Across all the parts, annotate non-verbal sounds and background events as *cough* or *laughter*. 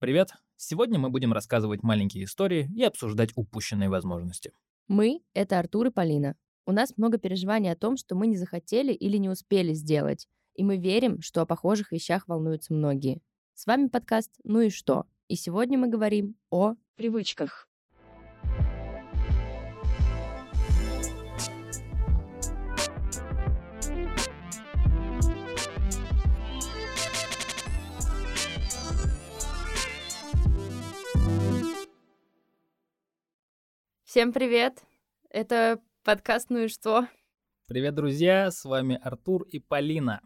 Привет! Сегодня мы будем рассказывать маленькие истории и обсуждать упущенные возможности. Мы — это Артур и Полина. У нас много переживаний о том, что мы не захотели или не успели сделать, и мы верим, что о похожих вещах волнуются многие. С вами подкаст «Ну и что?», и сегодня мы говорим о привычках. Всем привет! Это подкаст «Ну и что?». Привет, друзья! С вами Артур и Полина.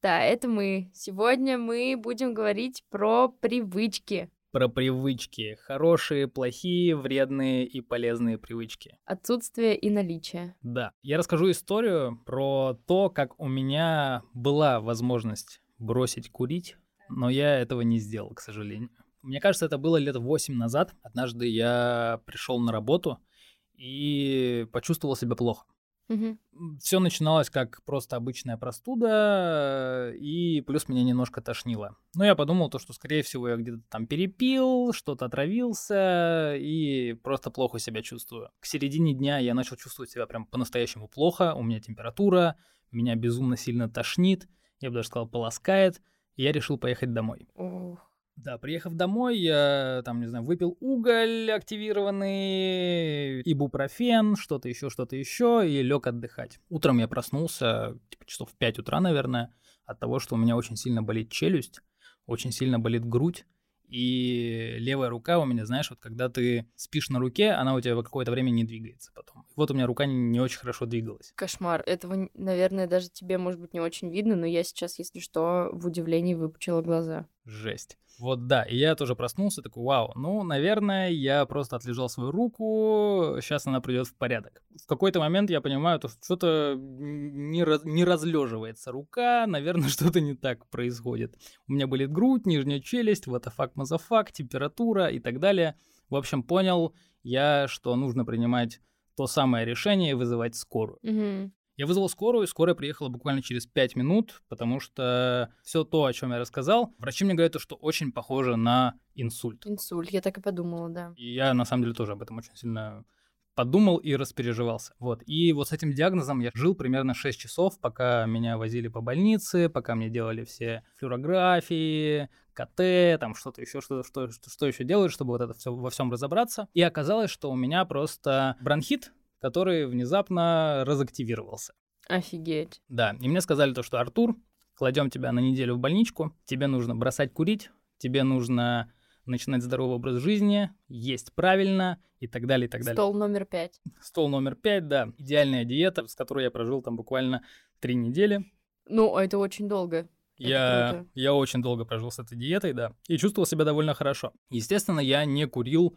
Да, это мы. Сегодня мы будем говорить про привычки. Про привычки. Хорошие, плохие, вредные и полезные привычки. Отсутствие и наличие. Да. Я расскажу историю про то, как у меня была возможность бросить курить, но я этого не сделал, к сожалению. Мне кажется, это было лет 8 назад. Однажды я пришел на работу и почувствовал себя плохо. Угу. Все начиналось как просто обычная простуда, и плюс меня немножко тошнило. Но я подумал, то, что, скорее всего, я где-то там перепил, что-то отравился, и просто плохо себя чувствую. К середине дня я начал чувствовать себя прям по-настоящему плохо, у меня температура, меня безумно сильно тошнит, я бы даже сказал, полоскает, и я решил поехать домой. Ох. Да, приехав домой, я там, не знаю, выпил уголь активированный, ибупрофен, что-то еще, что-то еще, и лег отдыхать. Утром я проснулся, типа часов в 5 утра, наверное, от того, что у меня очень сильно болит челюсть, очень сильно болит грудь, и левая рука у меня, знаешь, вот когда ты спишь на руке, она у тебя какое-то время не двигается потом. Вот у меня рука не очень хорошо двигалась. Кошмар. Этого, наверное, даже тебе, может быть, не очень видно, но я сейчас, если что, в удивлении выпучила глаза. Жесть. Вот да, и я тоже проснулся, такой, вау, ну, наверное, я просто отлежал свою руку, сейчас она придет в порядок. В какой-то момент я понимаю, что что-то не, раз, не разлеживается рука, наверное, *laughs* что-то не так происходит. У меня болит грудь, нижняя челюсть, вот факт мазафак, температура и так далее. В общем, понял я, что нужно принимать то самое решение вызывать скорую. Угу. Я вызвал скорую, и скорая приехала буквально через 5 минут, потому что все то, о чем я рассказал, врачи мне говорят, что очень похоже на инсульт. Инсульт, я так и подумала, да. И я на самом деле тоже об этом очень сильно подумал и распереживался. Вот. И вот с этим диагнозом я жил примерно 6 часов, пока меня возили по больнице, пока мне делали все флюорографии, КТ, там что-то еще, что, что, что, что еще делают, чтобы вот это все во всем разобраться. И оказалось, что у меня просто бронхит, который внезапно разактивировался. Офигеть. Да, и мне сказали то, что Артур, кладем тебя на неделю в больничку, тебе нужно бросать курить, тебе нужно начинать здоровый образ жизни, есть правильно и так далее, и так далее. Стол номер пять. *laughs* Стол номер пять, да. Идеальная диета, с которой я прожил там буквально три недели. Ну, это очень долго. Я, я очень долго прожил с этой диетой, да, и чувствовал себя довольно хорошо. Естественно, я не курил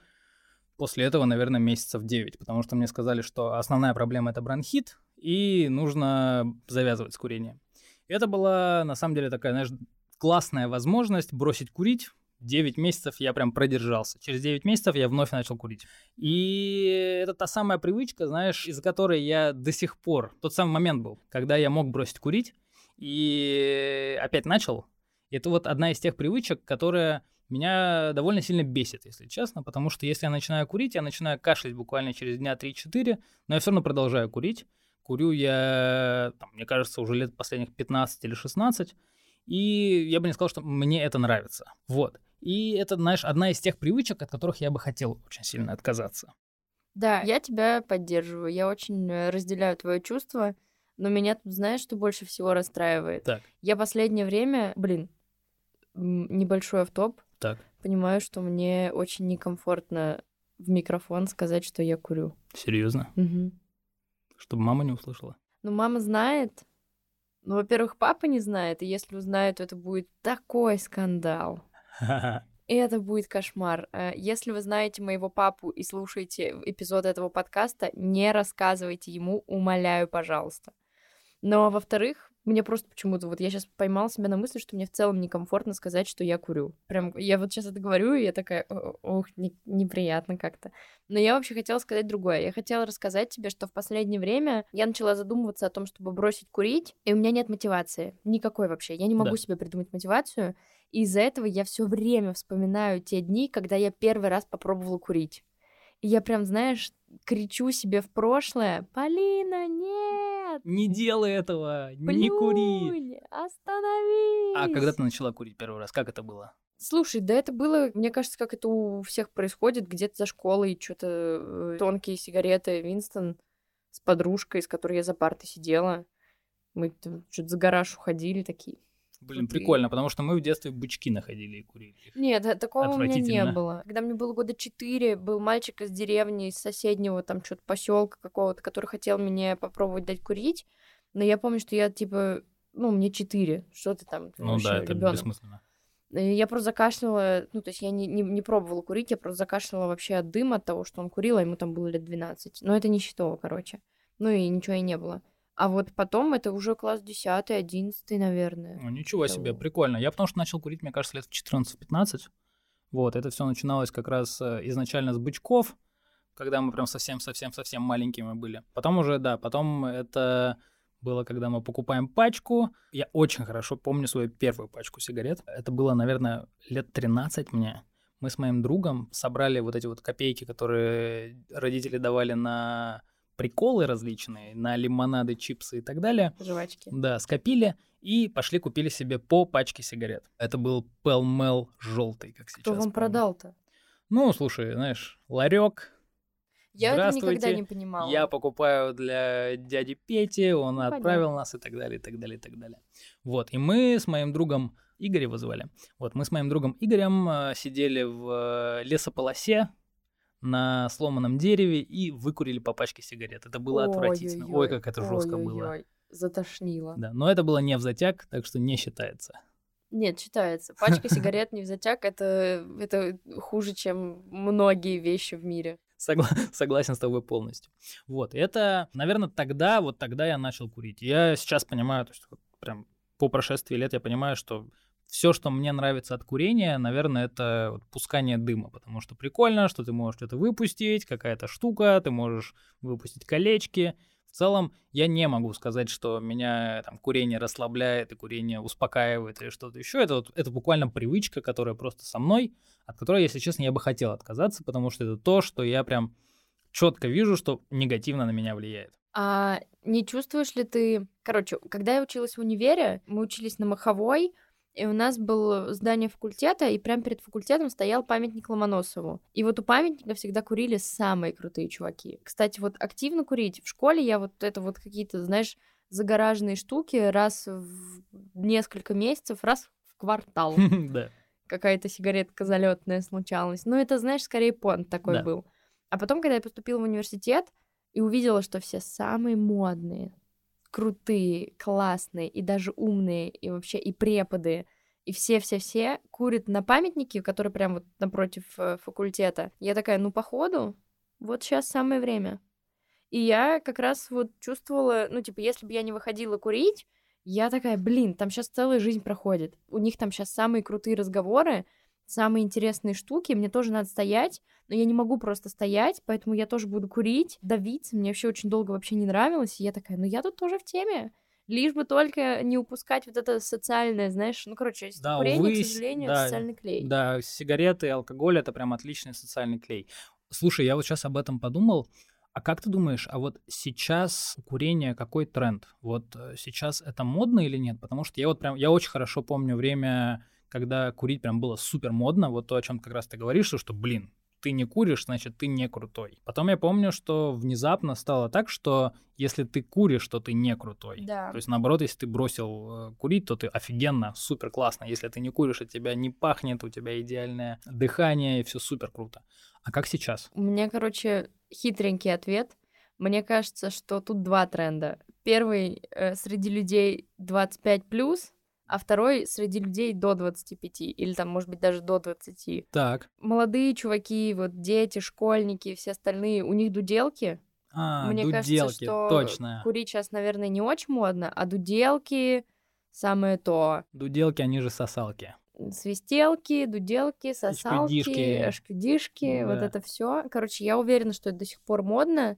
после этого, наверное, месяцев 9, потому что мне сказали, что основная проблема это бронхит, и нужно завязывать с курением. Это была, на самом деле, такая, знаешь, классная возможность бросить курить. 9 месяцев я прям продержался. Через 9 месяцев я вновь начал курить. И это та самая привычка, знаешь, из-за которой я до сих пор... Тот самый момент был, когда я мог бросить курить, и опять начал. Это вот одна из тех привычек, которая меня довольно сильно бесит, если честно, потому что если я начинаю курить, я начинаю кашлять буквально через дня 3-4, но я все равно продолжаю курить. Курю я, там, мне кажется, уже лет последних 15 или 16, и я бы не сказал, что мне это нравится. Вот. И это, знаешь, одна из тех привычек, от которых я бы хотел очень сильно отказаться. Да, я тебя поддерживаю. Я очень э, разделяю твое чувство, но меня тут, знаешь, что больше всего расстраивает? Так. Я последнее время, блин, небольшой автоп, так. Понимаю, что мне очень некомфортно в микрофон сказать, что я курю. Серьезно? Угу. Чтобы мама не услышала. Ну, мама знает. Ну, во-первых, папа не знает, и если узнает, то это будет такой скандал. И это будет кошмар. Э, если вы знаете моего папу и слушаете эпизод этого подкаста, не рассказывайте ему, умоляю, пожалуйста. Но, во-вторых, мне просто почему-то, вот я сейчас поймала себя на мысли, что мне в целом некомфортно сказать, что я курю. Прям, я вот сейчас это говорю, и я такая, ох, не, неприятно как-то. Но я вообще хотела сказать другое. Я хотела рассказать тебе, что в последнее время я начала задумываться о том, чтобы бросить курить, и у меня нет мотивации. Никакой вообще. Я не могу да. себе придумать мотивацию. И из-за этого я все время вспоминаю те дни, когда я первый раз попробовала курить. И я прям, знаешь, кричу себе в прошлое, Полина, нет! Не делай этого, не кури! Плюнь, остановись! А когда ты начала курить первый раз, как это было? Слушай, да это было, мне кажется, как это у всех происходит, где-то за школой, что-то э, тонкие сигареты, Винстон с подружкой, с которой я за партой сидела. Мы что-то за гараж уходили такие. Блин, прикольно, потому что мы в детстве бычки находили и курили. Нет, э, такого у меня не было. Когда мне было года четыре, был мальчик из деревни, из соседнего там что-то поселка какого-то, который хотел мне попробовать дать курить. Но я помню, что я типа, ну, мне четыре, что ты там, Ну вообще да, это ребёнок. бессмысленно. Я просто закашляла, ну, то есть я не, не, не пробовала курить, я просто закашляла вообще от дыма, от того, что он курил, а ему там было лет 12. Но это не счетово, короче. Ну и ничего и не было. А вот потом это уже класс 10 11 наверное. Ну, ничего себе, Того. прикольно. Я потому что начал курить, мне кажется, лет в 14-15. Вот, это все начиналось как раз э, изначально с бычков, когда мы прям совсем-совсем-совсем маленькими были. Потом уже, да, потом это было, когда мы покупаем пачку. Я очень хорошо помню свою первую пачку сигарет. Это было, наверное, лет 13 мне. Мы с моим другом собрали вот эти вот копейки, которые родители давали на приколы различные, на лимонады, чипсы и так далее. Жвачки. Да, скопили и пошли купили себе по пачке сигарет. Это был Пелмел желтый, как сейчас. Кто вам помню. продал-то? Ну, слушай, знаешь, ларек. Я это никогда не понимала. Я покупаю для дяди Пети, он Понятно. отправил нас и так далее, и так далее, и так далее. Вот, и мы с моим другом Игоря вызывали. Вот, мы с моим другом Игорем э, сидели в э, лесополосе на сломанном дереве и выкурили по пачке сигарет. Это было отвратительно. Ой, Ой-ой-ой, как это жестко было. ой-ой-ой, Затошнило. Да, но это было не в затяг, так что не считается. Нет, считается. Пачка *laughs* сигарет не в затяг, это, это хуже, чем многие вещи в мире. Согла- *laughs* согласен с тобой полностью. Вот, это, наверное, тогда, вот тогда я начал курить. Я сейчас понимаю, то есть вот прям по прошествии лет я понимаю, что все, что мне нравится от курения, наверное, это вот пускание дыма, потому что прикольно, что ты можешь что-то выпустить, какая-то штука, ты можешь выпустить колечки. В целом, я не могу сказать, что меня там курение расслабляет и курение успокаивает или что-то еще. Это, вот, это буквально привычка, которая просто со мной, от которой, если честно, я бы хотел отказаться, потому что это то, что я прям четко вижу, что негативно на меня влияет. А не чувствуешь ли ты... Короче, когда я училась в универе, мы учились на Маховой, и у нас было здание факультета, и прямо перед факультетом стоял памятник Ломоносову. И вот у памятника всегда курили самые крутые чуваки. Кстати, вот активно курить в школе я вот это вот какие-то, знаешь, загораженные штуки раз в несколько месяцев, раз в квартал. *laughs* Да. какая-то сигаретка залетная случалась. Ну, это, знаешь, скорее понт такой Да. был. А потом, когда я поступила в университет и увидела, что все самые модные, крутые, классные и даже умные, и вообще и преподы, и все-все-все курят на памятнике, который прям вот напротив э, факультета. Я такая, ну, походу, вот сейчас самое время. И я как раз вот чувствовала, ну, типа, если бы я не выходила курить, я такая, блин, там сейчас целая жизнь проходит. У них там сейчас самые крутые разговоры, самые интересные штуки. Мне тоже надо стоять, но я не могу просто стоять, поэтому я тоже буду курить, давиться. Мне вообще очень долго вообще не нравилось. И я такая, ну я тут тоже в теме. Лишь бы только не упускать вот это социальное, знаешь, ну, короче, Да, курение, увы, к сожалению, да, социальный клей. Да, сигареты и алкоголь это прям отличный социальный клей. Слушай, я вот сейчас об этом подумал. А как ты думаешь, а вот сейчас у курения какой тренд? Вот э, сейчас это модно или нет? Потому что я вот прям, я очень хорошо помню время, когда курить прям было супер модно. Вот то, о чем как раз ты говоришь, что, что, блин, ты не куришь, значит, ты не крутой. Потом я помню, что внезапно стало так, что если ты куришь, то ты не крутой. Да. То есть, наоборот, если ты бросил э, курить, то ты офигенно, супер классно. Если ты не куришь, от тебя не пахнет, у тебя идеальное дыхание, и все супер круто. А как сейчас? У меня, короче, хитренький ответ. Мне кажется, что тут два тренда. Первый э, среди людей 25 плюс, а второй среди людей до 25, или там, может быть, даже до 20. Так. Молодые чуваки, вот дети, школьники, все остальные, у них дуделки. А, Мне дуделки, кажется, что точно. курить сейчас, наверное, не очень модно, а дуделки самое то. Дуделки, они же сосалки. Свистелки, дуделки, сосалки, Шкудишки. шкудишки, вот Да. это все. Короче, я уверена, что это до сих пор модно.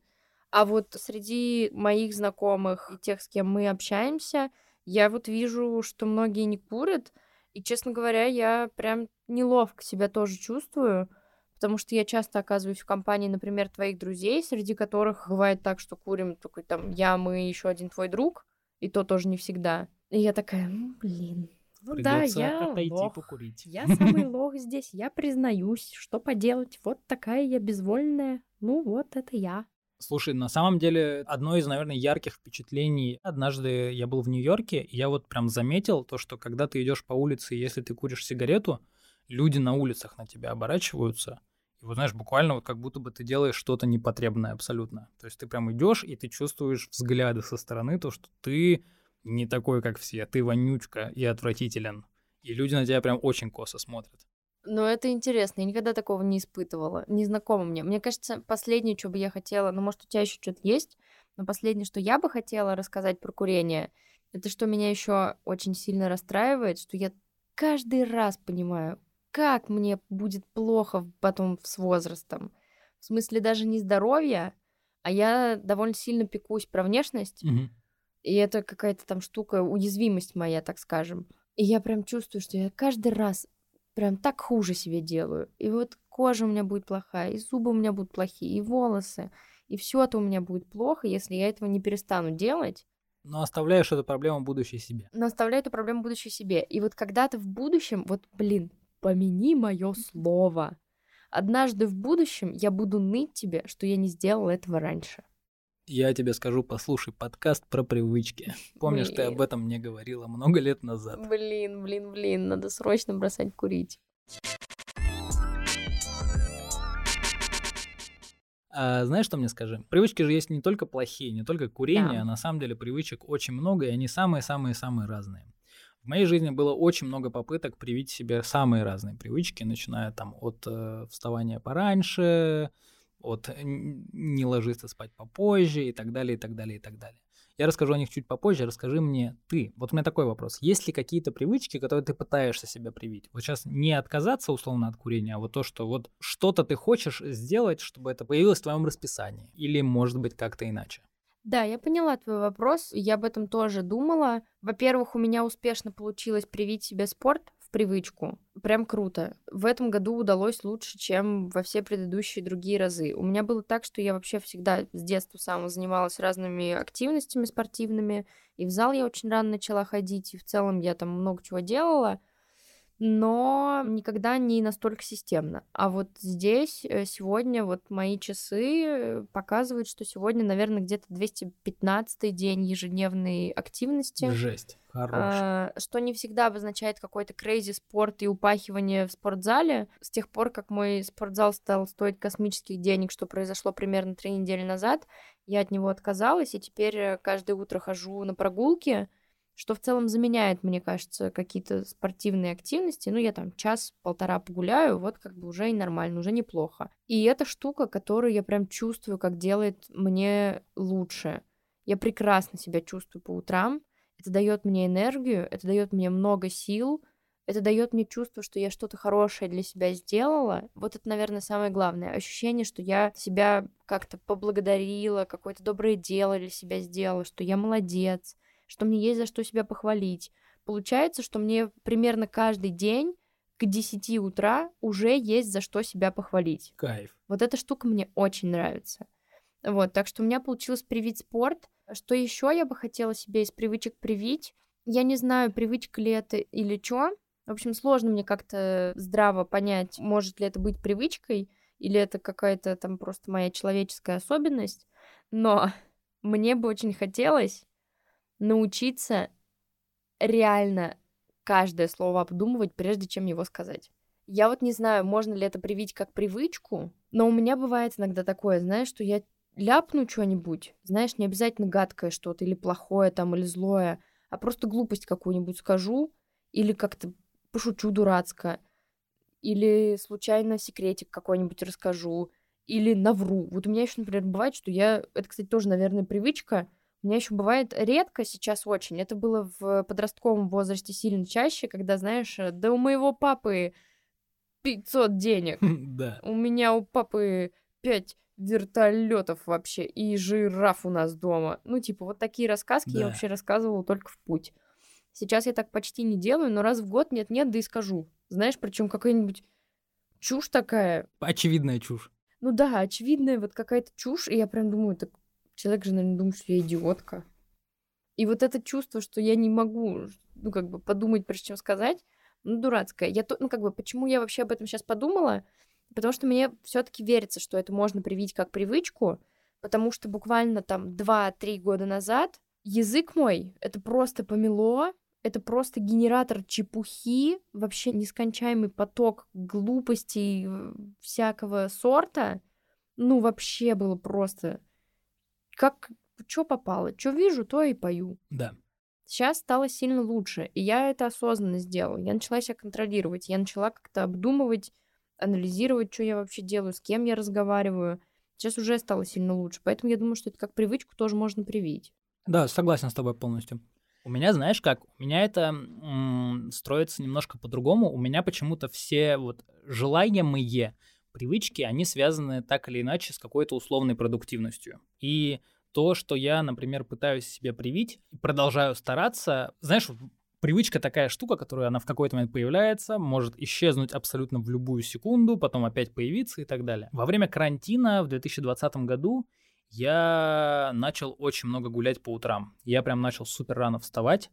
А вот среди моих знакомых и тех, с кем мы общаемся, я вот вижу, что многие не курят. И, честно говоря, я прям неловко себя тоже чувствую, потому что я часто оказываюсь в компании, например, твоих друзей, среди которых бывает так, что курим только там я, мы, еще один твой друг, и то тоже не всегда. И я такая, ну, блин, ну да, я лох. покурить. Я самый *laughs* лох здесь, я признаюсь, что поделать, вот такая я безвольная, ну вот это я. Слушай, на самом деле, одно из, наверное, ярких впечатлений. Однажды я был в Нью-Йорке, и я вот прям заметил то, что когда ты идешь по улице, если ты куришь сигарету, люди на улицах на тебя оборачиваются. И вот, знаешь, буквально вот как будто бы ты делаешь что-то непотребное абсолютно. То есть ты прям идешь, и ты чувствуешь взгляды со стороны, то, что ты не такой, как все, ты вонючка и отвратителен. И люди на тебя прям очень косо смотрят. Ну, это интересно, я никогда такого не испытывала, незнакомо мне. Мне кажется, последнее, что бы я хотела, ну, может, у тебя еще что-то есть, но последнее, что я бы хотела рассказать про курение, это что меня еще очень сильно расстраивает, что я каждый раз понимаю, как мне будет плохо потом с возрастом. В смысле даже не здоровья, а я довольно сильно пекусь про внешность, угу. и это какая-то там штука, уязвимость моя, так скажем. И я прям чувствую, что я каждый раз прям так хуже себе делаю. И вот кожа у меня будет плохая, и зубы у меня будут плохие, и волосы, и все это у меня будет плохо, если я этого не перестану делать. Но оставляешь эту проблему будущей себе. Но оставляю эту проблему будущей себе. И вот когда-то в будущем, вот, блин, помяни мое слово. Однажды в будущем я буду ныть тебе, что я не сделала этого раньше. Я тебе скажу, послушай подкаст про привычки. *laughs* Помнишь, блин. ты об этом мне говорила много лет назад. Блин, блин, блин, надо срочно бросать курить. А знаешь, что мне скажи? Привычки же есть не только плохие, не только курение, да. а на самом деле привычек очень много, и они самые-самые-самые разные. В моей жизни было очень много попыток привить себе самые разные привычки, начиная там от э, вставания пораньше, от не ложиться спать попозже и так далее, и так далее, и так далее. Я расскажу о них чуть попозже, расскажи мне ты. Вот у меня такой вопрос. Есть ли какие-то привычки, которые ты пытаешься себя привить? Вот сейчас не отказаться условно от курения, а вот то, что вот что-то ты хочешь сделать, чтобы это появилось в твоем расписании. Или может быть как-то иначе. Да, я поняла твой вопрос. Я об этом тоже думала. Во-первых, у меня успешно получилось привить себе спорт привычку. Прям круто. В этом году удалось лучше, чем во все предыдущие другие разы. У меня было так, что я вообще всегда с детства самого занималась разными активностями спортивными. И в зал я очень рано начала ходить, и в целом я там много чего делала но никогда не настолько системно. А вот здесь э, сегодня вот мои часы э, показывают, что сегодня, наверное, где-то 215 день ежедневной активности. Жесть. Хорош. А, что не всегда обозначает какой-то крейзи спорт и упахивание в спортзале. С тех пор, как мой спортзал стал стоить космических денег, что произошло примерно три недели назад, я от него отказалась, и теперь э, каждое утро хожу на прогулки, что в целом заменяет, мне кажется, какие-то спортивные активности. Ну, я там час-полтора погуляю, вот как бы уже и нормально, уже неплохо. И это штука, которую я прям чувствую, как делает мне лучше. Я прекрасно себя чувствую по утрам. Это дает мне энергию, это дает мне много сил, это дает мне чувство, что я что-то хорошее для себя сделала. Вот это, наверное, самое главное. Ощущение, что я себя как-то поблагодарила, какое-то доброе дело для себя сделала, что я молодец, что мне есть за что себя похвалить. Получается, что мне примерно каждый день к 10 утра уже есть за что себя похвалить. Кайф. Вот эта штука мне очень нравится. Вот, так что у меня получилось привить спорт. Что еще я бы хотела себе из привычек привить? Я не знаю, привычка ли это или что. В общем, сложно мне как-то здраво понять, может ли это быть привычкой, или это какая-то там просто моя человеческая особенность. Но *laughs* мне бы очень хотелось научиться реально каждое слово обдумывать, прежде чем его сказать. Я вот не знаю, можно ли это привить как привычку, но у меня бывает иногда такое, знаешь, что я ляпну что-нибудь, знаешь, не обязательно гадкое что-то, или плохое там, или злое, а просто глупость какую-нибудь скажу, или как-то пошучу дурацко, или случайно секретик какой-нибудь расскажу, или навру. Вот у меня еще, например, бывает, что я... Это, кстати, тоже, наверное, привычка — у меня еще бывает редко сейчас очень. Это было в подростковом возрасте сильно чаще, когда, знаешь, э, да у моего папы 500 денег. *laughs* Да. У меня у папы 5 вертолетов вообще и жираф у нас дома. Ну, типа, вот такие рассказки да. я вообще рассказывала только в путь. Сейчас я так почти не делаю, но раз в год нет-нет, да и скажу. Знаешь, причем какая-нибудь чушь такая. Очевидная чушь. Ну да, очевидная вот какая-то чушь, и я прям думаю, так человек же, наверное, думает, что я идиотка. И вот это чувство, что я не могу, ну, как бы подумать, прежде чем сказать, ну, дурацкое. Я, то, ну, как бы, почему я вообще об этом сейчас подумала? Потому что мне все таки верится, что это можно привить как привычку, потому что буквально там 2-3 года назад язык мой, это просто помело, это просто генератор чепухи, вообще нескончаемый поток глупостей всякого сорта. Ну, вообще было просто как что попало, что вижу, то и пою. Да. Сейчас стало сильно лучше, и я это осознанно сделала. Я начала себя контролировать, я начала как-то обдумывать, анализировать, что я вообще делаю, с кем я разговариваю. Сейчас уже стало сильно лучше, поэтому я думаю, что это как привычку тоже можно привить. Да, согласен с тобой полностью. У меня, знаешь как, у меня это м- строится немножко по-другому. У меня почему-то все вот желаемые привычки, они связаны так или иначе с какой-то условной продуктивностью. И то, что я, например, пытаюсь себе привить, продолжаю стараться, знаешь, привычка такая штука, которая она в какой-то момент появляется, может исчезнуть абсолютно в любую секунду, потом опять появиться и так далее. Во время карантина в 2020 году я начал очень много гулять по утрам. Я прям начал супер рано вставать.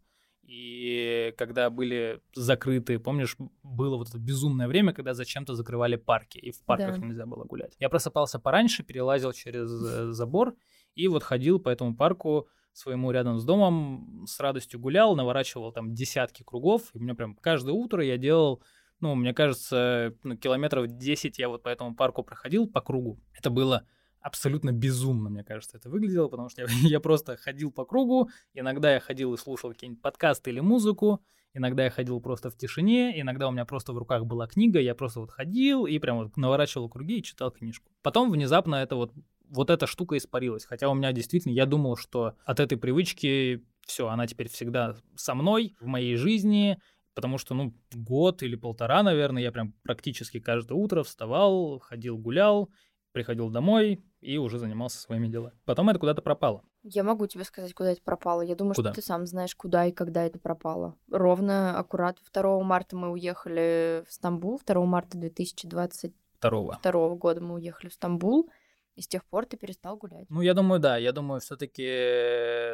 И когда были закрыты, помнишь, было вот это безумное время, когда зачем-то закрывали парки, и в парках да. нельзя было гулять. Я просыпался пораньше, перелазил через э, забор и вот ходил по этому парку своему рядом с домом, с радостью гулял, наворачивал там десятки кругов, и у меня прям каждое утро я делал ну, мне кажется, ну, километров 10 я вот по этому парку проходил по кругу. Это было абсолютно безумно, мне кажется, это выглядело, потому что я, *laughs* я просто ходил по кругу, иногда я ходил и слушал какие-нибудь подкасты или музыку, иногда я ходил просто в тишине, иногда у меня просто в руках была книга, я просто вот ходил и прям вот наворачивал круги и читал книжку. Потом внезапно это вот вот эта штука испарилась. Хотя у меня действительно, я думал, что от этой привычки все, она теперь всегда со мной, в моей жизни, потому что, ну, год или полтора, наверное, я прям практически каждое утро вставал, ходил, гулял, приходил домой и уже занимался своими делами. Потом это куда-то пропало. Я могу тебе сказать, куда это пропало. Я думаю, куда? что ты сам знаешь, куда и когда это пропало. Ровно, аккурат 2 марта мы уехали в Стамбул, 2 марта 2022 2 года мы уехали в Стамбул. И с тех пор ты перестал гулять. Ну, я думаю, да. Я думаю, все-таки,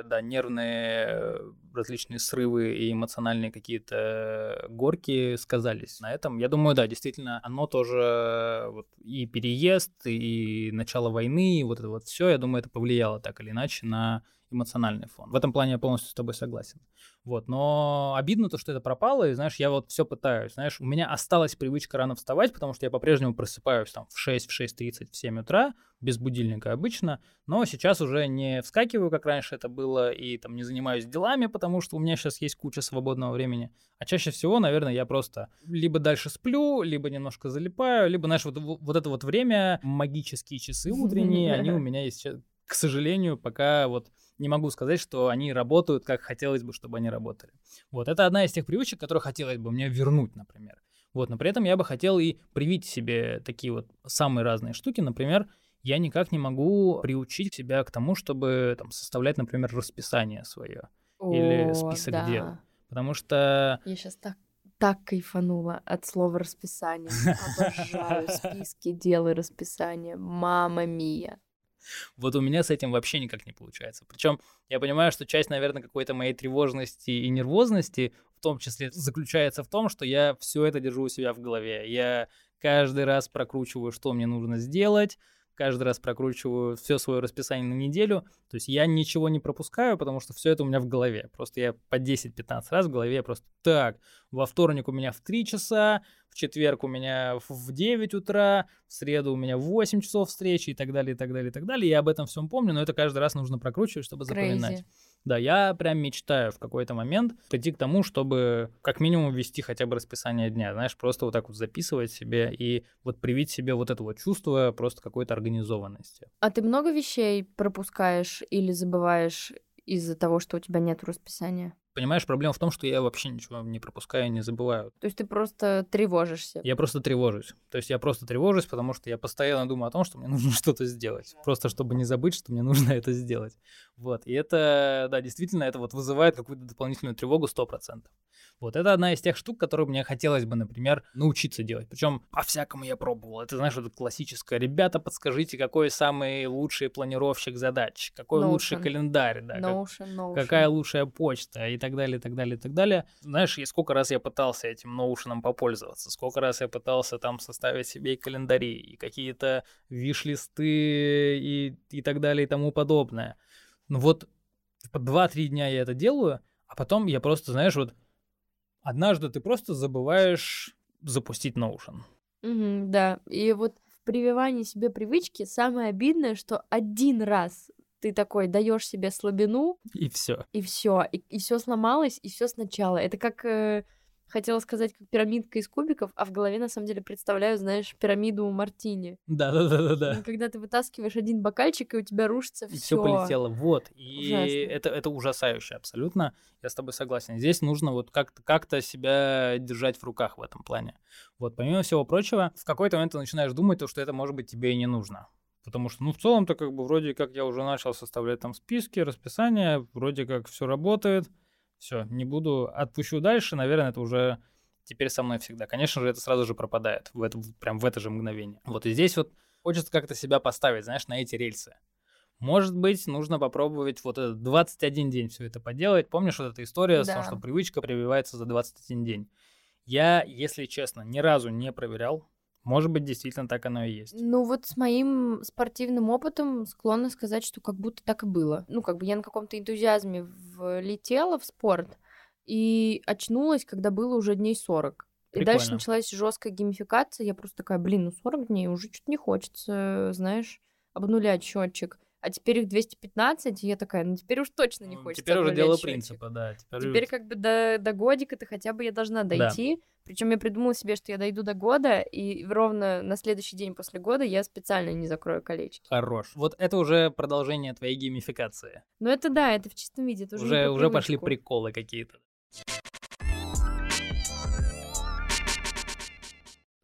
да, нервные различные срывы и эмоциональные какие-то горки сказались на этом. Я думаю, да, действительно, оно тоже вот, и переезд, и начало войны, и вот это вот все, я думаю, это повлияло так или иначе на эмоциональный фон. В этом плане я полностью с тобой согласен. Вот, но обидно то, что это пропало, и, знаешь, я вот все пытаюсь, знаешь, у меня осталась привычка рано вставать, потому что я по-прежнему просыпаюсь там в 6, в 6.30, в 7 утра, без будильника обычно, но сейчас уже не вскакиваю, как раньше это было, и там не занимаюсь делами, потому что у меня сейчас есть куча свободного времени, а чаще всего, наверное, я просто либо дальше сплю, либо немножко залипаю, либо, знаешь, вот, вот это вот время, магические часы утренние, они у меня есть, к сожалению, пока вот не могу сказать, что они работают, как хотелось бы, чтобы они работали. Вот, это одна из тех привычек, которые хотелось бы мне вернуть, например. Вот, но при этом я бы хотел и привить себе такие вот самые разные штуки. Например, я никак не могу приучить себя к тому, чтобы там, составлять, например, расписание свое О, или список да. дел. Потому что... Я сейчас так так кайфанула от слова расписание. Обожаю списки дел и расписания. Мама мия. Вот у меня с этим вообще никак не получается. Причем я понимаю, что часть, наверное, какой-то моей тревожности и нервозности в том числе заключается в том, что я все это держу у себя в голове. Я каждый раз прокручиваю, что мне нужно сделать, каждый раз прокручиваю все свое расписание на неделю. То есть я ничего не пропускаю, потому что все это у меня в голове. Просто я по 10-15 раз в голове просто так. Во вторник у меня в 3 часа, в четверг у меня в 9 утра, в среду у меня в 8 часов встречи и так далее, и так далее, и так далее. Я об этом всем помню, но это каждый раз нужно прокручивать, чтобы запоминать. Crazy. Да, я прям мечтаю в какой-то момент прийти к тому, чтобы как минимум вести хотя бы расписание дня, знаешь, просто вот так вот записывать себе и вот привить себе вот это вот чувство просто какой-то организованности. А ты много вещей пропускаешь или забываешь из-за того, что у тебя нет расписания? Понимаешь, проблема в том, что я вообще ничего не пропускаю, не забываю. То есть ты просто тревожишься? Я просто тревожусь. То есть я просто тревожусь, потому что я постоянно думаю о том, что мне нужно *laughs* что-то сделать. Просто чтобы не забыть, что мне нужно это сделать. Вот, и это, да, действительно, это вот вызывает какую-то дополнительную тревогу 100%. Вот это одна из тех штук, которые мне хотелось бы, например, научиться делать. Причем по-всякому я пробовал. Это, знаешь, вот классическое. Ребята, подскажите, какой самый лучший планировщик задач, какой Notion. лучший календарь, да, Notion, Notion. какая лучшая почта и так далее, и так далее, и так далее. Знаешь, и сколько раз я пытался этим Notion попользоваться, сколько раз я пытался там составить себе и календари, и какие-то виш-листы и, и так далее и тому подобное. Ну вот по 2-3 дня я это делаю, а потом я просто, знаешь, вот однажды ты просто забываешь запустить Notion. Угу, да, и вот в прививании себе привычки самое обидное, что один раз ты такой даешь себе слабину и все, и все, и, и все сломалось, и все сначала. Это как э, хотела сказать, как пирамидка из кубиков, а в голове на самом деле представляю, знаешь, пирамиду мартини. Да, да, да, да, да. Когда ты вытаскиваешь один бокальчик, и у тебя рушится все. И все полетело. Вот. И это, это ужасающе абсолютно. Я с тобой согласен. Здесь нужно вот как-то как себя держать в руках в этом плане. Вот, помимо всего прочего, в какой-то момент ты начинаешь думать, то, что это, может быть, тебе и не нужно. Потому что, ну, в целом-то, как бы, вроде как я уже начал составлять там списки, расписания, вроде как все работает все, не буду, отпущу дальше, наверное, это уже теперь со мной всегда. Конечно же, это сразу же пропадает, в это, прям в это же мгновение. Вот и здесь вот хочется как-то себя поставить, знаешь, на эти рельсы. Может быть, нужно попробовать вот этот 21 день все это поделать. Помнишь вот эта история да. с том, что привычка прививается за 21 день? Я, если честно, ни разу не проверял, может быть, действительно так оно и есть. Ну вот с моим спортивным опытом склонна сказать, что как будто так и было. Ну как бы я на каком-то энтузиазме влетела в спорт и очнулась, когда было уже дней 40. Прикольно. И дальше началась жесткая геймификация. Я просто такая, блин, ну 40 дней уже что-то не хочется, знаешь, обнулять счетчик. А теперь их 215, и я такая, ну теперь уж точно не ну, хочется. Теперь уже дело счетчик. принципа, да. Теперь, теперь как бы до, до годика-то хотя бы я должна дойти. Да. Причем я придумала себе, что я дойду до года, и ровно на следующий день после года я специально не закрою колечки. Хорош. Вот это уже продолжение твоей геймификации. Ну это да, это в чистом виде. Это уже уже, уже пошли приколы какие-то.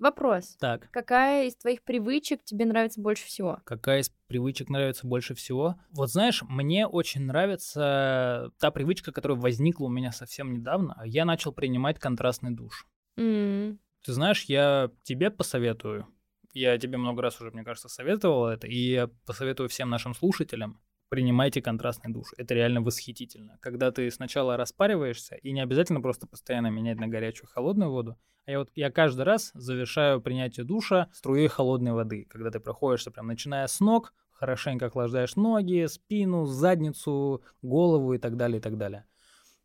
Вопрос. Так. Какая из твоих привычек тебе нравится больше всего? Какая из привычек нравится больше всего? Вот знаешь, мне очень нравится та привычка, которая возникла у меня совсем недавно. Я начал принимать контрастный душ. Mm. Ты знаешь, я тебе посоветую, я тебе много раз уже, мне кажется, советовал это, и я посоветую всем нашим слушателям, принимайте контрастный душ. Это реально восхитительно. Когда ты сначала распариваешься, и не обязательно просто постоянно менять на горячую холодную воду, а я вот я каждый раз завершаю принятие душа струей холодной воды, когда ты проходишься прям начиная с ног, хорошенько охлаждаешь ноги, спину, задницу, голову и так далее, и так далее.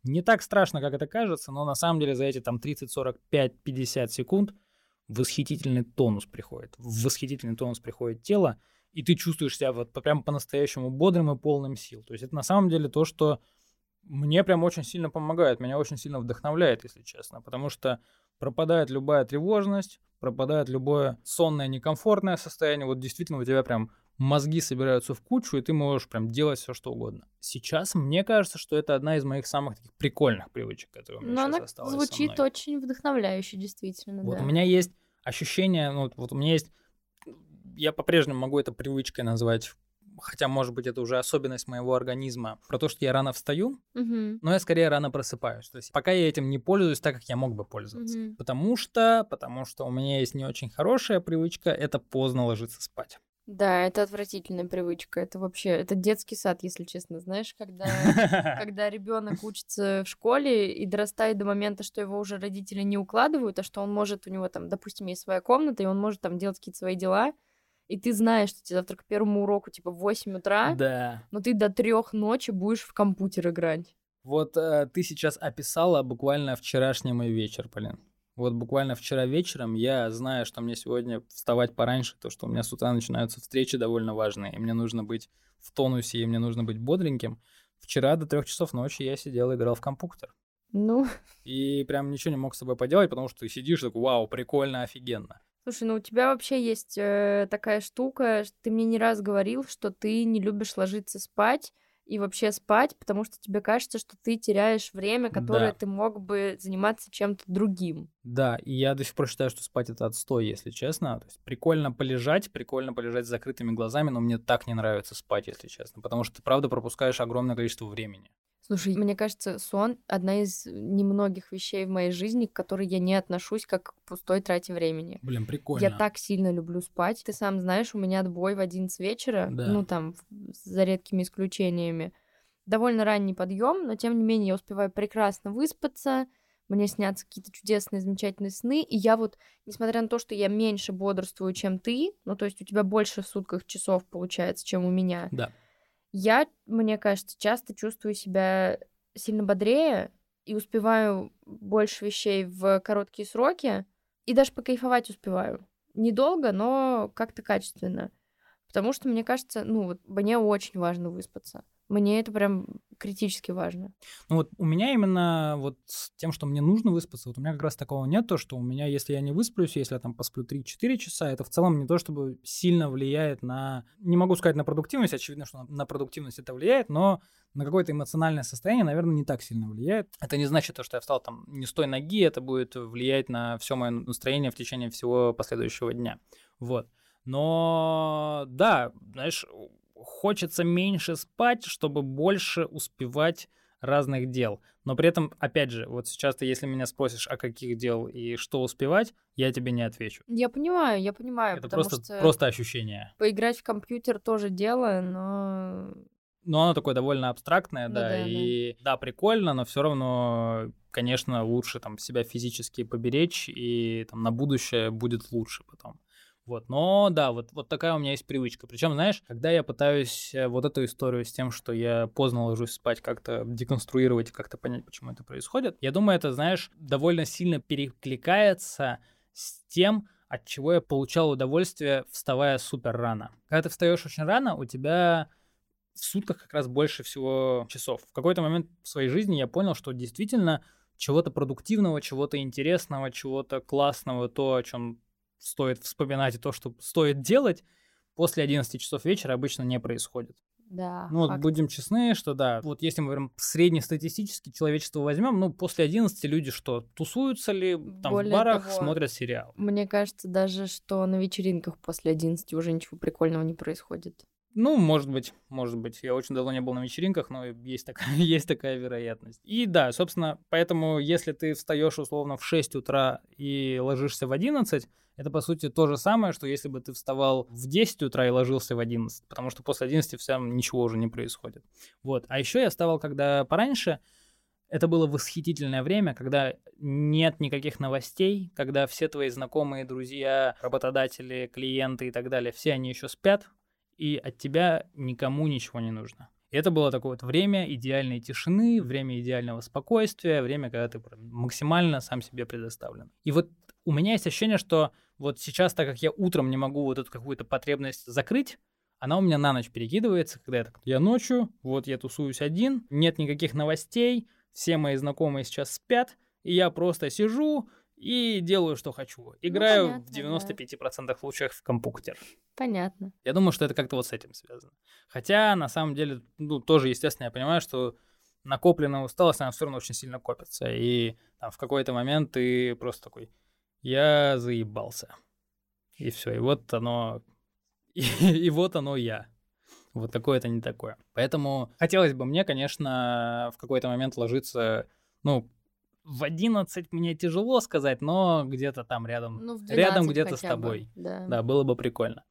Не так страшно, как это кажется, но на самом деле за эти там 30, 45, 50 секунд восхитительный тонус приходит. восхитительный тонус приходит тело, и ты чувствуешь себя вот прям по-настоящему бодрым и полным сил. То есть это на самом деле то, что мне прям очень сильно помогает, меня очень сильно вдохновляет, если честно, потому что пропадает любая тревожность, пропадает любое сонное некомфортное состояние, вот действительно у тебя прям мозги собираются в кучу, и ты можешь прям делать все, что угодно. Сейчас мне кажется, что это одна из моих самых таких прикольных привычек, которые у меня Но сейчас она осталась звучит очень вдохновляюще, действительно, вот да. у меня есть ощущение, ну, вот у меня есть, я по-прежнему могу это привычкой назвать, хотя, может быть, это уже особенность моего организма, про то, что я рано встаю, угу. но я скорее рано просыпаюсь. То есть пока я этим не пользуюсь так, как я мог бы пользоваться. Угу. Потому что, потому что у меня есть не очень хорошая привычка, это поздно ложиться спать. Да, это отвратительная привычка. Это вообще, это детский сад, если честно, знаешь, когда, *laughs* когда ребенок учится в школе и дорастает до момента, что его уже родители не укладывают, а что он может, у него там, допустим, есть своя комната, и он может там делать какие-то свои дела, и ты знаешь, что тебе завтра к первому уроку типа в 8 утра, да. но ты до трех ночи будешь в компьютер играть. Вот э, ты сейчас описала буквально вчерашний мой вечер, Полин. Вот буквально вчера вечером я знаю, что мне сегодня вставать пораньше, то, что у меня с утра начинаются встречи довольно важные, и мне нужно быть в тонусе, и мне нужно быть бодреньким. Вчера до трех часов ночи я сидел и играл в компьютер. Ну. И прям ничего не мог с собой поделать, потому что ты сидишь такой, вау, прикольно, офигенно. Слушай, ну у тебя вообще есть э, такая штука, ты мне не раз говорил, что ты не любишь ложиться спать, и вообще спать, потому что тебе кажется, что ты теряешь время, которое Да. ты мог бы заниматься чем-то другим. Да, и я до сих пор считаю, что спать это отстой, если честно. То есть прикольно полежать, прикольно полежать с закрытыми глазами, но мне так не нравится спать, если честно, потому что ты правда пропускаешь огромное количество времени. Слушай, мне кажется, сон одна из немногих вещей в моей жизни, к которой я не отношусь как к пустой трате времени. Блин, прикольно. Я так сильно люблю спать. Ты сам знаешь, у меня отбой в 11 вечера, Да. ну там, за редкими исключениями. Довольно ранний подъем, но тем не менее я успеваю прекрасно выспаться, мне снятся какие-то чудесные, замечательные сны, и я вот, несмотря на то, что я меньше бодрствую, чем ты, ну то есть у тебя больше в сутках часов получается, чем у меня, Да. Я, мне кажется, часто чувствую себя сильно бодрее и успеваю больше вещей в короткие сроки, и даже покайфовать успеваю. Недолго, но как-то качественно. Потому что, мне кажется, ну вот мне очень важно выспаться. Мне это прям критически важно. Ну вот у меня именно вот с тем, что мне нужно выспаться, вот у меня как раз такого нет, то, что у меня, если я не высплюсь, если я там посплю 3-4 часа, это в целом не то, чтобы сильно влияет на... Не могу сказать на продуктивность, очевидно, что на, продуктивность это влияет, но на какое-то эмоциональное состояние, наверное, не так сильно влияет. Это не значит то, что я встал там не с той ноги, это будет влиять на все мое настроение в течение всего последующего дня. Вот. Но да, знаешь, хочется меньше спать, чтобы больше успевать разных дел. Но при этом, опять же, вот сейчас ты, если меня спросишь, о каких дел и что успевать, я тебе не отвечу. Я понимаю, я понимаю, Это просто, что просто ощущение. поиграть в компьютер тоже дело, но Но оно такое довольно абстрактное, Ну да, да, да. и да, прикольно, но все равно, конечно, лучше там себя физически поберечь, и там на будущее будет лучше потом. Вот, но да, вот, вот такая у меня есть привычка. Причем, знаешь, когда я пытаюсь э, вот эту историю с тем, что я поздно ложусь спать, как-то деконструировать как-то понять, почему это происходит, я думаю, это, знаешь, довольно сильно перекликается с тем, от чего я получал удовольствие, вставая супер рано. Когда ты встаешь очень рано, у тебя в сутках как раз больше всего часов. В какой-то момент в своей жизни я понял, что действительно чего-то продуктивного, чего-то интересного, чего-то классного, то, о чем стоит вспоминать и то, что стоит делать, после 11 часов вечера обычно не происходит. да. Ну, вот факт. будем честны, что да, вот если мы говорим среднестатистически человечество возьмем, ну, после 11 люди что, тусуются ли там Более в барах, того, смотрят сериал? Мне кажется даже, что на вечеринках после 11 уже ничего прикольного не происходит. Ну, может быть, может быть. Я очень давно не был на вечеринках, но есть такая, *laughs* есть такая вероятность. И да, собственно, поэтому если ты встаешь условно в 6 утра и ложишься в 11, это по сути то же самое, что если бы ты вставал в 10 утра и ложился в 11, потому что после 11 все равно ничего уже не происходит. Вот. А еще я вставал, когда пораньше, это было восхитительное время, когда нет никаких новостей, когда все твои знакомые, друзья, работодатели, клиенты и так далее, все они еще спят, и от тебя никому ничего не нужно. И это было такое вот время идеальной тишины, время идеального спокойствия, время, когда ты максимально сам себе предоставлен. И вот у меня есть ощущение, что вот сейчас, так как я утром не могу вот эту какую-то потребность закрыть, она у меня на ночь перекидывается, когда я так, я ночью, вот я тусуюсь один, нет никаких новостей, все мои знакомые сейчас спят, и я просто сижу и делаю, что хочу. Играю понятно, в 95% случаев в компьютер. Понятно. Я думаю, что это как-то вот с этим связано. Хотя, на самом деле, ну, тоже, естественно, я понимаю, что накопленная усталость, она все равно очень сильно копится. И там в какой-то момент ты просто такой, я заебался. И все, и вот оно, и, *laughs* и вот оно я. Вот такое это не такое. Поэтому хотелось бы мне, конечно, в какой-то момент ложиться, ну, в 11 мне тяжело сказать, но где-то там рядом, Ну, в 12 рядом где-то с хотя бы, тобой. Да. Да, было бы прикольно.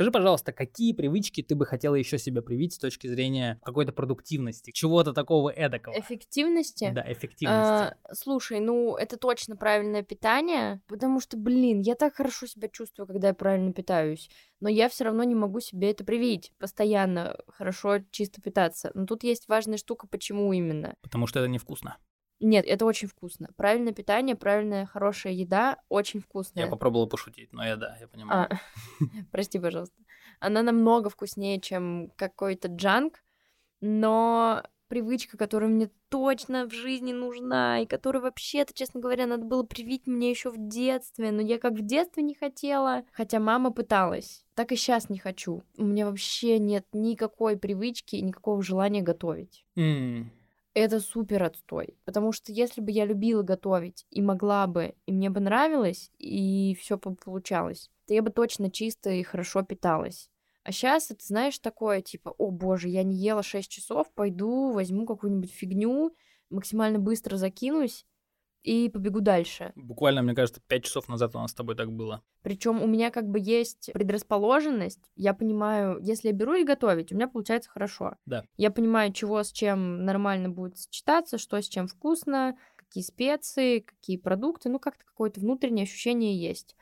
Скажи, пожалуйста, какие привычки ты бы хотела еще себе привить с точки зрения какой-то продуктивности, чего-то такого эдакого? Эффективности? Да, эффективности. А, слушай, ну это точно правильное питание, потому что, блин, я так хорошо себя чувствую, когда я правильно питаюсь, но я все равно не могу себе это привить, постоянно хорошо чисто питаться. Но тут есть важная штука, почему именно. Потому что это невкусно. Нет, это очень вкусно. Правильное питание, правильная хорошая еда, очень вкусная. Я попробовал пошутить, но я да, я понимаю. А, *laughs* прости, пожалуйста. Она намного вкуснее, чем какой-то джанк, но привычка, которая мне точно в жизни нужна, и которую вообще-то, честно говоря, надо было привить мне еще в детстве, но я как в детстве не хотела, хотя мама пыталась. Так и сейчас не хочу. У меня вообще нет никакой привычки и никакого желания готовить. Mm. Это супер отстой. Потому что если бы я любила готовить и могла бы, и мне бы нравилось, и все получалось, то я бы точно чисто и хорошо питалась. А сейчас это, знаешь, такое, типа, о боже, я не ела 6 часов, пойду, возьму какую-нибудь фигню, максимально быстро закинусь и побегу дальше. Буквально, мне кажется, 5 часов назад у нас с тобой так было. Причем у меня как бы есть предрасположенность. Я понимаю, если я берусь готовить, у меня получается хорошо. Да. Я понимаю, чего с чем нормально будет сочетаться, что с чем вкусно, какие специи, какие продукты. Ну, как-то какое-то внутреннее ощущение есть.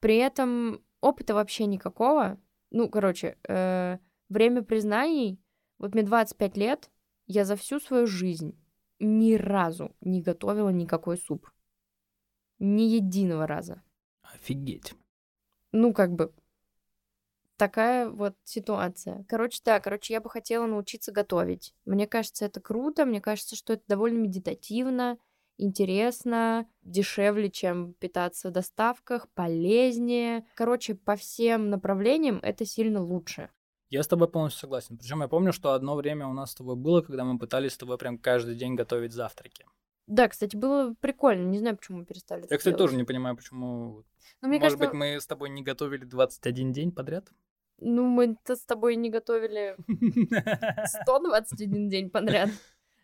При этом опыта вообще никакого. Ну, короче, э, время признаний. Вот мне 25 лет, я за всю свою жизнь ни разу не готовила никакой суп. Ни единого раза. Офигеть. Ну, как бы, такая вот ситуация. Короче, да, короче, я бы хотела научиться готовить. Мне кажется, это круто, мне кажется, что это довольно медитативно, интересно, дешевле, чем питаться в доставках, полезнее. Короче, по всем направлениям это сильно лучше. Я с тобой полностью согласен. Причем я помню, что одно время у нас с тобой было, когда мы пытались с тобой прям каждый день готовить завтраки. Да, кстати, было прикольно. Не знаю, почему мы перестали. Я, кстати, делать. тоже не понимаю, почему. Но мне Может кажется... быть, мы с тобой не готовили 21 день подряд? Ну, мы-то с тобой не готовили *laughs* 121 день подряд.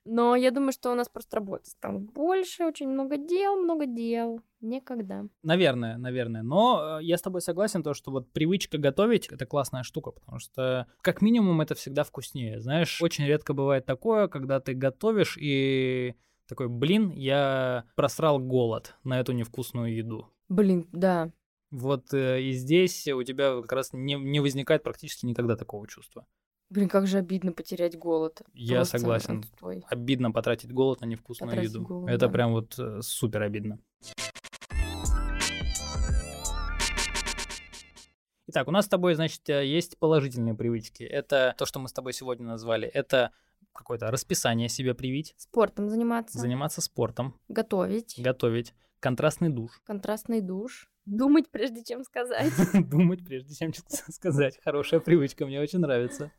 Но я думаю, что у нас просто работы стало больше, очень много дел, много дел. Никогда. Наверное, наверное. Но э, я с тобой согласен, то, что вот привычка готовить — это классная штука, потому что как минимум это всегда вкуснее. Знаешь, очень редко бывает такое, когда ты готовишь и такой, блин, я просрал голод на эту невкусную еду. Блин, да. Вот э, и здесь у тебя как раз не, не возникает практически никогда такого чувства. Блин, как же обидно потерять голод. Я Просто согласен. Отстой. Обидно потратить голод на невкусную потратить еду. Голод, Это да. прям вот э, супер обидно. Итак, у нас с тобой, значит, э, есть положительные привычки. Это то, что мы с тобой сегодня назвали. Это какое-то расписание себе привить. Спортом заниматься. Заниматься спортом. Готовить. Готовить. Контрастный душ. Контрастный душ. Думать, прежде чем сказать. *laughs* Думать, прежде чем сказать. Хорошая привычка, мне очень нравится.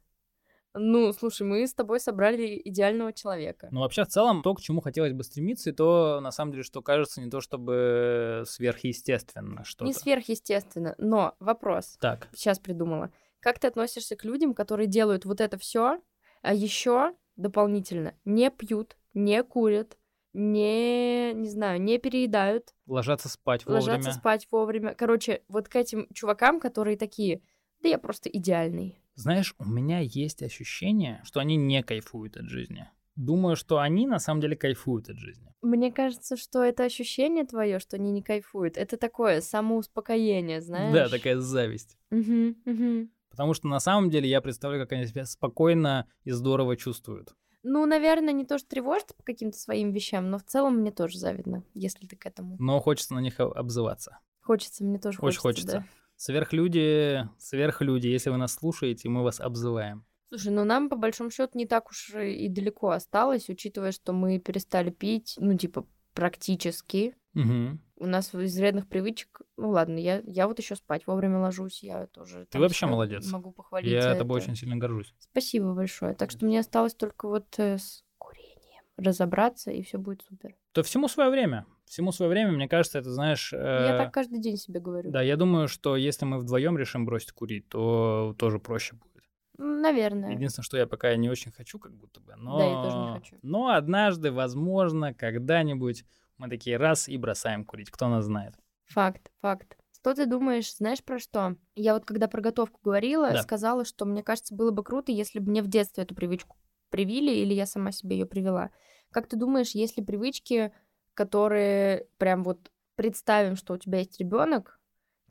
Ну, слушай, мы с тобой собрали идеального человека. Ну, вообще, в целом, то, к чему хотелось бы стремиться, и то, на самом деле, что кажется не то чтобы сверхъестественно что-то. Не сверхъестественно, но вопрос. Так. Сейчас придумала. Как ты относишься к людям, которые делают вот это все, а еще дополнительно не пьют, не курят, не, не знаю, не переедают. Ложатся спать вовремя. Ложатся спать вовремя. Короче, вот к этим чувакам, которые такие, да я просто идеальный. Знаешь, у меня есть ощущение, что они не кайфуют от жизни. Думаю, что они на самом деле кайфуют от жизни. Мне кажется, что это ощущение твое, что они не кайфуют, это такое самоуспокоение, знаешь? Да, такая зависть. Угу, угу. Потому что на самом деле я представляю, как они себя спокойно и здорово чувствуют. Ну, наверное, не то, что тревожится по каким-то своим вещам, но в целом мне тоже завидно, если ты к этому. Но хочется на них обзываться. Хочется, мне тоже Очень хочется. хочется. Да. Сверхлюди, сверхлюди, если вы нас слушаете, мы вас обзываем. Слушай, ну нам по большому счету не так уж и далеко осталось, учитывая, что мы перестали пить, ну типа практически. Угу. У нас из вредных привычек, ну ладно, я, я вот еще спать вовремя ложусь, я тоже. Ты вообще молодец. Могу похвалить. Я тобой очень сильно горжусь. Спасибо большое. Так что мне осталось только вот э, с курением разобраться, и все будет супер. То всему свое время всему свое время, мне кажется, это, знаешь... Э... Я так каждый день себе говорю. Да, я думаю, что если мы вдвоем решим бросить курить, то тоже проще будет. Наверное. Единственное, что я пока не очень хочу, как будто бы. Но... Да, я тоже не хочу. Но однажды, возможно, когда-нибудь мы такие раз и бросаем курить. Кто нас знает. Факт, факт. Что ты думаешь, знаешь про что? Я вот когда про готовку говорила, да. сказала, что мне кажется, было бы круто, если бы мне в детстве эту привычку привили, или я сама себе ее привела. Как ты думаешь, если привычки которые прям вот представим, что у тебя есть ребенок,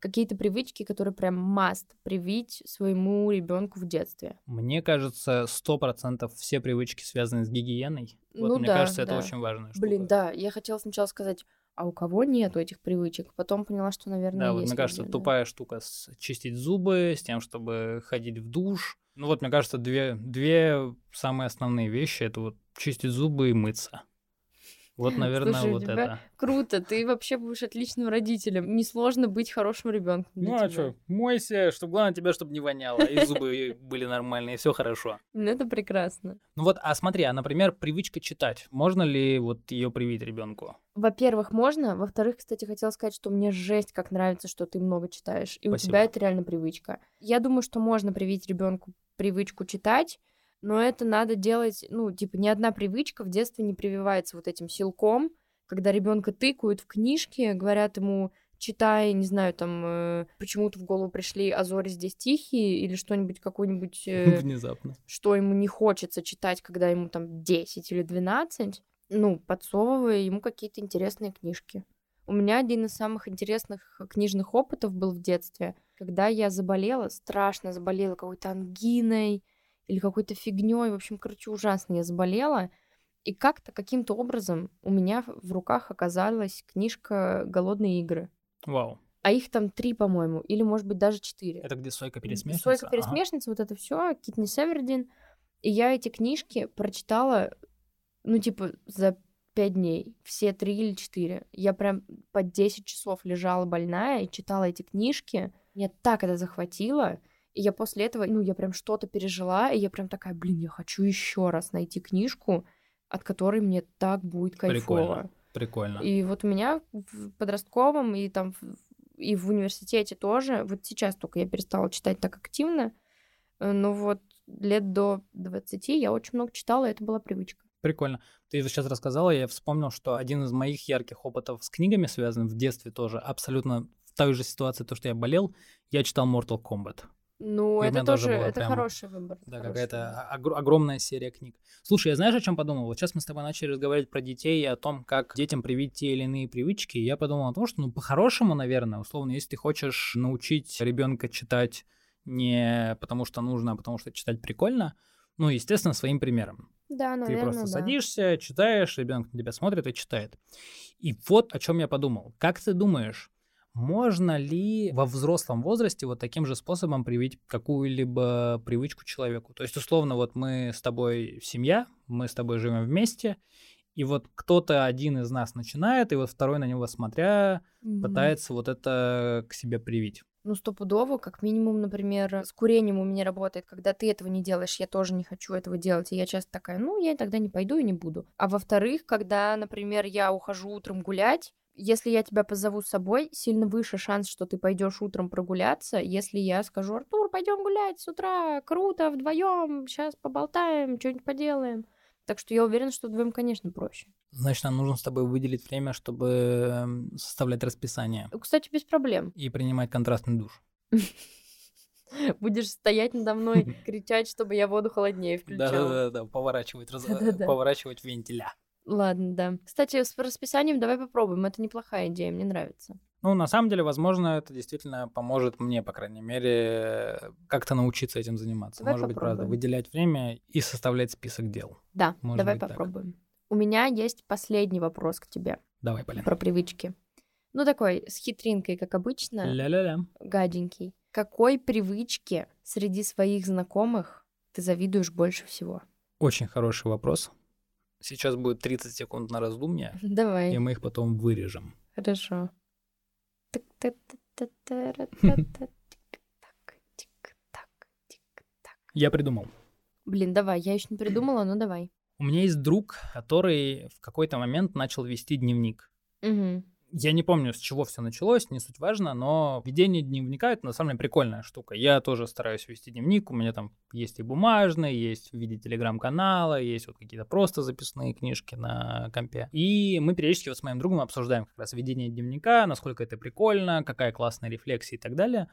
какие-то привычки, которые прям маст привить своему ребенку в детстве. Мне кажется, сто процентов все привычки связаны с гигиеной. Вот ну мне да, кажется, да. это очень важно. Блин, да, я хотела сначала сказать, а у кого нету этих привычек. Потом поняла, что, наверное, Да, вот есть мне кажется, да. тупая штука с чистить зубы, с тем, чтобы ходить в душ. Ну вот, мне кажется, две, две самые основные вещи это вот чистить зубы и мыться. Вот, наверное, Слушай, у вот тебя это. Круто, ты вообще будешь отличным родителем. Несложно быть хорошим ребенком. Ну а что, мойся, чтобы главное тебя, чтобы не воняло, и зубы были нормальные, и все хорошо. *laughs* Ну, это прекрасно. Ну вот, а смотри, а, например, привычка читать. Можно ли вот ее привить ребенку? Во-первых, можно. Во-вторых, кстати, хотела сказать, что мне жесть как нравится, что ты много читаешь. И у Спасибо. тебя это реально привычка. Я думаю, что можно привить ребенку привычку читать, но это надо делать, ну, типа, ни одна привычка в детстве не прививается вот этим силком, когда ребенка тыкают в книжки, говорят ему, читай, не знаю, там, э, почему-то в голову пришли «А зори здесь тихие» или что-нибудь, какой-нибудь, э, Внезапно. что ему не хочется читать, когда ему там 10 или 12, ну, подсовывая ему какие-то интересные книжки. У меня один из самых интересных книжных опытов был в детстве, когда я заболела, страшно заболела какой-то ангиной или какой-то фигней, в общем, короче, ужасно я заболела, и как-то каким-то образом у меня в руках оказалась книжка «Голодные игры». Вау. А их там три, по-моему, или, может быть, даже четыре. Это где сойка-пересмешница? Сойка Ага. вот это все, Китни Севердин. И я эти книжки прочитала, ну, типа, за пять дней. Все три или четыре. Я прям по 10 часов лежала больная и читала эти книжки. Меня так это захватило. И я после этого, ну, я прям что-то пережила, и я прям такая, блин, я хочу еще раз найти книжку, от которой мне так будет кайфово. Прикольно. Прикольно. И вот у меня в подростковом и там и в университете тоже, вот сейчас только я перестала читать так активно, э, но вот лет до 20 я очень много читала, и это была привычка. Прикольно. Ты сейчас рассказала, я вспомнил, что один из моих ярких опытов с книгами связан в детстве тоже, абсолютно в той же ситуации, то, что я болел, я читал Mortal Kombat. Ну, И это тоже это прям, хороший выбор. Да, какая-то огр- огромная серия книг. Слушай, я знаешь, о чем подумал? Вот сейчас мы с тобой начали разговаривать про детей и о том, как детям привить те или иные привычки. И я подумал о том, что, ну, по-хорошему, наверное, условно, если ты хочешь научить ребенка читать не потому что нужно, а потому что читать прикольно, ну, естественно, своим примером. Да, Ты наверное, просто да. садишься, читаешь, ребенок на тебя смотрит и читает. И вот о чем я подумал. Как ты думаешь, можно ли во взрослом возрасте вот таким же способом привить какую-либо привычку человеку? То есть, условно, вот мы с тобой семья, мы с тобой живем вместе, и вот кто-то один из нас начинает, и вот второй на него смотря Мгм. пытается вот это к себе привить. Ну, стопудово, как минимум, например, с курением у меня работает, когда ты этого не делаешь, я тоже не хочу этого делать, и я часто такая, ну, я тогда не пойду и не буду. А во-вторых, когда, например, я ухожу утром гулять, если я тебя позову с собой, сильно выше шанс, что ты пойдешь утром прогуляться, если я скажу, Артур, пойдем гулять с утра, круто, вдвоем, сейчас поболтаем, что-нибудь поделаем. Так что я уверена, что вдвоем, конечно, проще. Значит, нам нужно с тобой выделить время, чтобы эм, составлять расписание Кстати, без проблем. и принимать контрастный душ. *laughs* Будешь стоять надо мной, *laughs* кричать, чтобы я воду холоднее включала. Да-да-да, поворачивать, поворачивать вентиля. Ладно, да. Кстати, с расписанием давай попробуем. Это неплохая идея, мне нравится. Ну, на самом деле, возможно, это действительно поможет мне, по крайней мере, как-то научиться этим заниматься. Давай Может быть, правда, попробуем. выделять время и составлять список дел. Да, Может давай быть, так. попробуем. У меня есть последний вопрос к тебе Давай, Полин. про привычки. Ну, такой, с хитринкой, как обычно, Ля-ля-ля. гаденький. Какой привычке среди своих знакомых ты завидуешь больше всего? Очень хороший вопрос. Сейчас будет 30 секунд на раздумье, *laughs* и Давай, мы их потом вырежем. хорошо. Я придумал. Блин, давай, я еще не придумала, но давай. У меня есть друг, который в какой-то момент начал вести дневник. Мгм. Я не помню, с чего все началось, не суть важно, но ведение дневника это на самом деле прикольная штука. Я тоже стараюсь вести дневник. У меня там есть и бумажный, есть в виде телеграм-канала, есть вот какие-то просто записные книжки на компе. И мы периодически вот с моим другом обсуждаем как раз ведение дневника, насколько это прикольно, какая классная рефлексия и так далее.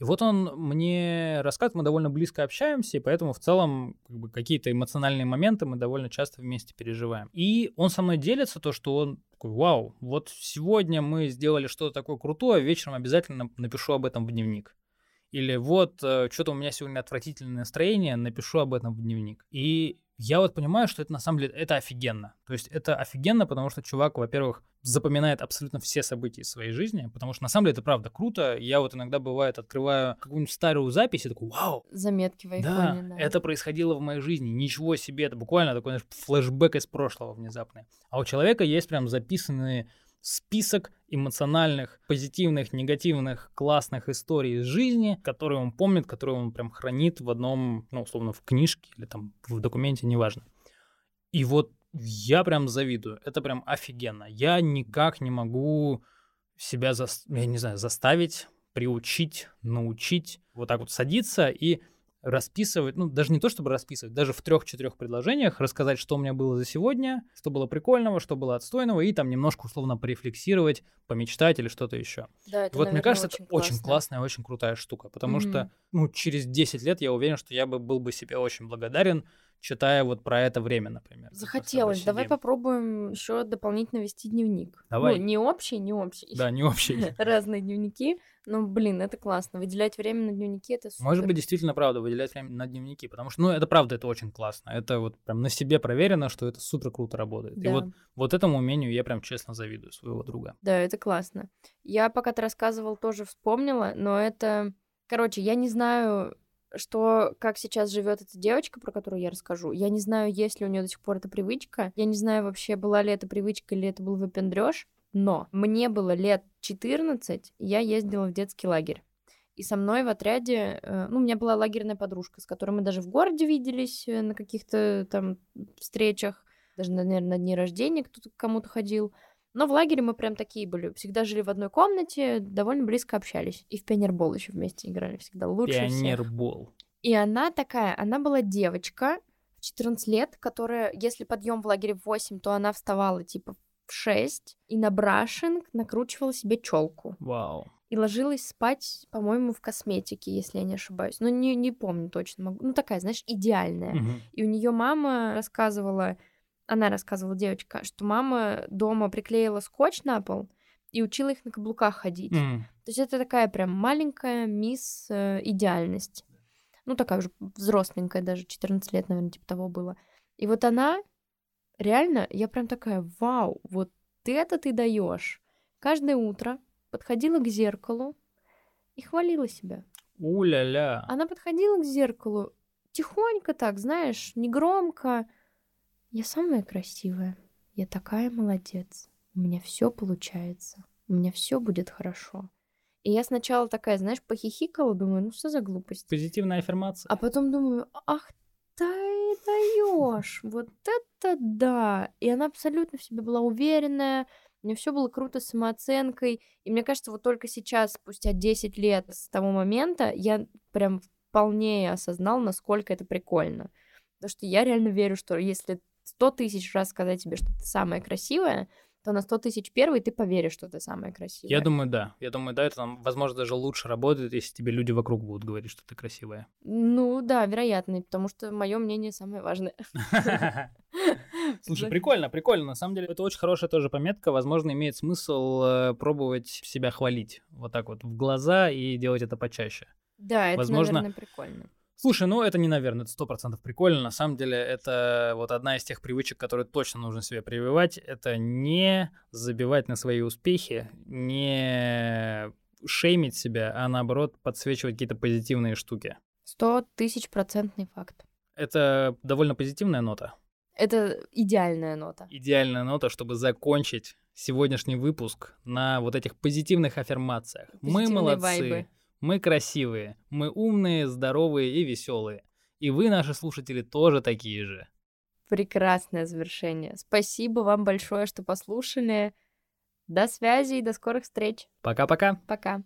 И вот он мне рассказывает, мы довольно близко общаемся, и поэтому в целом как бы, какие-то эмоциональные моменты мы довольно часто вместе переживаем. И он со мной делится то, что он такой, вау, вот сегодня мы сделали что-то такое крутое, вечером обязательно напишу об этом в дневник. Или вот, что-то у меня сегодня отвратительное настроение, напишу об этом в дневник. И я вот понимаю, что это на самом деле, это офигенно. То есть это офигенно, потому что чувак, во-первых, запоминает абсолютно все события своей жизни, потому что на самом деле это правда круто. Я вот иногда бывает открываю какую-нибудь старую запись и такой, вау! Заметки в айфоне, да, да. это происходило в моей жизни, ничего себе, это буквально такой знаешь, флешбэк из прошлого внезапный. А у человека есть прям записанные список эмоциональных, позитивных, негативных, классных историй из жизни, которые он помнит, которые он прям хранит в одном, ну, условно, в книжке или там в документе, неважно. И вот я прям завидую. Это прям офигенно. Я никак не могу себя, за... я не знаю, заставить, приучить, научить вот так вот садиться и расписывать, ну, даже не то, чтобы расписывать, даже в трех-четырех предложениях рассказать, что у меня было за сегодня, что было прикольного, что было отстойного, и там немножко условно порефлексировать, помечтать или что-то еще. Да, это, вот наверное, мне кажется, очень это классно. очень классная, очень крутая штука, потому Мгм. что, ну, через 10 лет я уверен, что я бы был бы себе очень благодарен, читая вот про это время, например. Захотелось. Давай попробуем еще дополнительно вести дневник. Давай. Ну, не общий, не общий. Да, не общий. *laughs* Разные дневники. Но, блин, это классно. Выделять время на дневники это супер. Может быть, действительно правда, выделять время на дневники, потому что, ну, это правда, это очень классно. Это вот прям на себе проверено, что это супер круто работает. И Да. вот, вот этому умению я прям честно завидую своего друга. Да, это классно. Я, пока ты рассказывал, тоже вспомнила, но это... Короче, я не знаю, что, как сейчас живет эта девочка, про которую я расскажу. Я не знаю, есть ли у нее до сих пор эта привычка. Я не знаю вообще, была ли это привычка или это был выпендрёж. Но мне было лет 14, я ездила в детский лагерь. И со мной в отряде, э, ну, у меня была лагерная подружка, с которой мы даже в городе виделись э, на каких-то там встречах, даже, наверное, на дни рождения кто-то к кому-то ходил. Но в лагере мы прям такие были. Всегда жили в одной комнате, довольно близко общались. И в пионербол еще вместе играли всегда. Лучше всех. Пионербол. И она такая, она была девочка в 14 лет, которая, если подъем в лагере в 8, то она вставала типа в 6 и на брашинг накручивала себе челку. Вау. И ложилась спать, по-моему, в косметике, если я не ошибаюсь. Ну, не, не помню точно. Могу. Ну, такая, знаешь, идеальная. Мгм. И у нее мама рассказывала, она рассказывала, девочка, что мама дома приклеила скотч на пол и учила их на каблуках ходить. М. То есть это такая прям маленькая мисс э, идеальность. Ну, такая уже взросленькая, даже 14 лет, наверное, типа того было. И вот она, реально, я прям такая, вау, вот это ты даешь. Каждое утро подходила к зеркалу и хвалила себя. У-ля-ля. Она подходила к зеркалу тихонько так, знаешь, негромко. Я самая красивая. Я такая молодец. У меня все получается. У меня все будет хорошо. И я сначала такая, знаешь, похихикала, думаю, ну что за глупость. Позитивная аффирмация. А потом думаю, ах ты даешь, вот это да. И она абсолютно в себе была уверенная, у нее все было круто с самооценкой. И мне кажется, вот только сейчас, спустя 10 лет с того момента, я прям вполне осознал, насколько это прикольно. Потому что я реально верю, что если 100 тысяч раз сказать тебе, что ты самая красивая, то на 100 тысяч первый ты поверишь, что ты самая красивая. Я думаю, да. Я думаю, да, это там, возможно, даже лучше работает, если тебе люди вокруг будут говорить, что ты красивая. Ну да, вероятно, потому что мое мнение самое важное. *laughs* Слушай, прикольно, прикольно. На самом деле, это очень хорошая тоже пометка. Возможно, имеет смысл э, пробовать себя хвалить вот так вот в глаза и делать это почаще. Да, это, Возможно, наверное, прикольно. Слушай, ну это не, наверное, это сто процентов прикольно. На самом деле, это вот одна из тех привычек, которые точно нужно себе прививать. Это не забивать на свои успехи, не шеймить себя, а наоборот подсвечивать какие-то позитивные штуки. Сто тысяч процентный факт. Это довольно позитивная нота. Это идеальная нота. Идеальная нота, чтобы закончить сегодняшний выпуск на вот этих позитивных аффирмациях. Мы Позитивные молодцы, вайбы. Мы красивые, мы умные, здоровые и веселые. И вы, наши слушатели, тоже такие же. Прекрасное завершение. Спасибо вам большое, что послушали. До связи и до скорых встреч. Пока-пока. Пока.